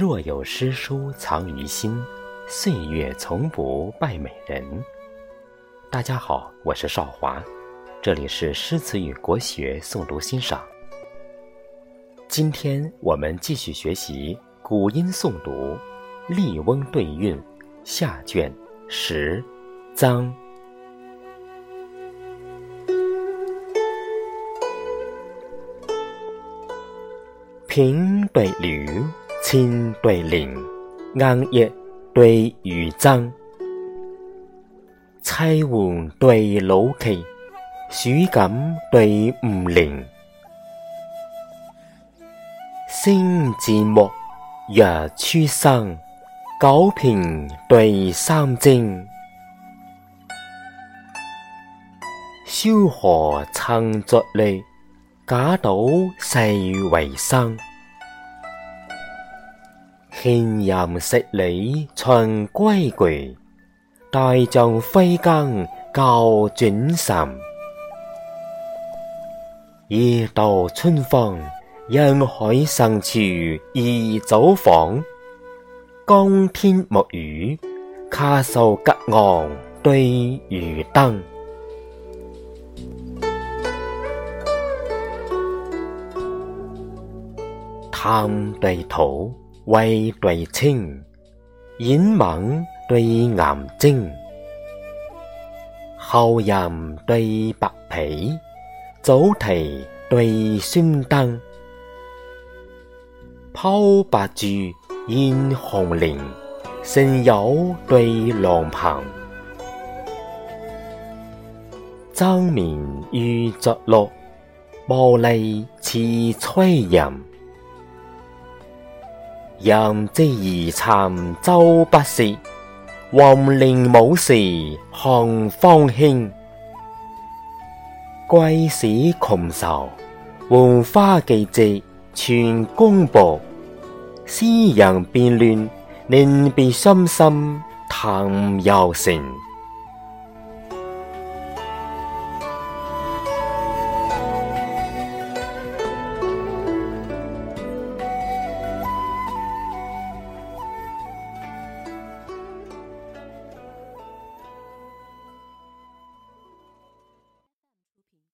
若有诗书藏于心，岁月从不败美人。大家好，我是少华，这里是诗词与国学诵读欣赏。今天我们继续学习古音诵读《笠翁对韵》下卷十章。平对吕。青对林，硬叶对雨章，彩虹对老旗，暑感对五陵。星自暮，日初生，九平对三征。萧何曾作吏，贾岛世为生。献淫食里秦归归，大将飞更教转神。夜到春风，人海深处宜早访。江天木鱼，卡素隔岸对渔灯。贪对土。胃对清，眼猛对眼睛，后人对白皮，早啼对酸灯，抛白珠映红莲，神友对郎朋，争眠欲作乐，无利似催人。任之而参周不息，王陵武时看方兴。贵使穷愁，换花季节全公布。诗人变乱，令别心心谈又成。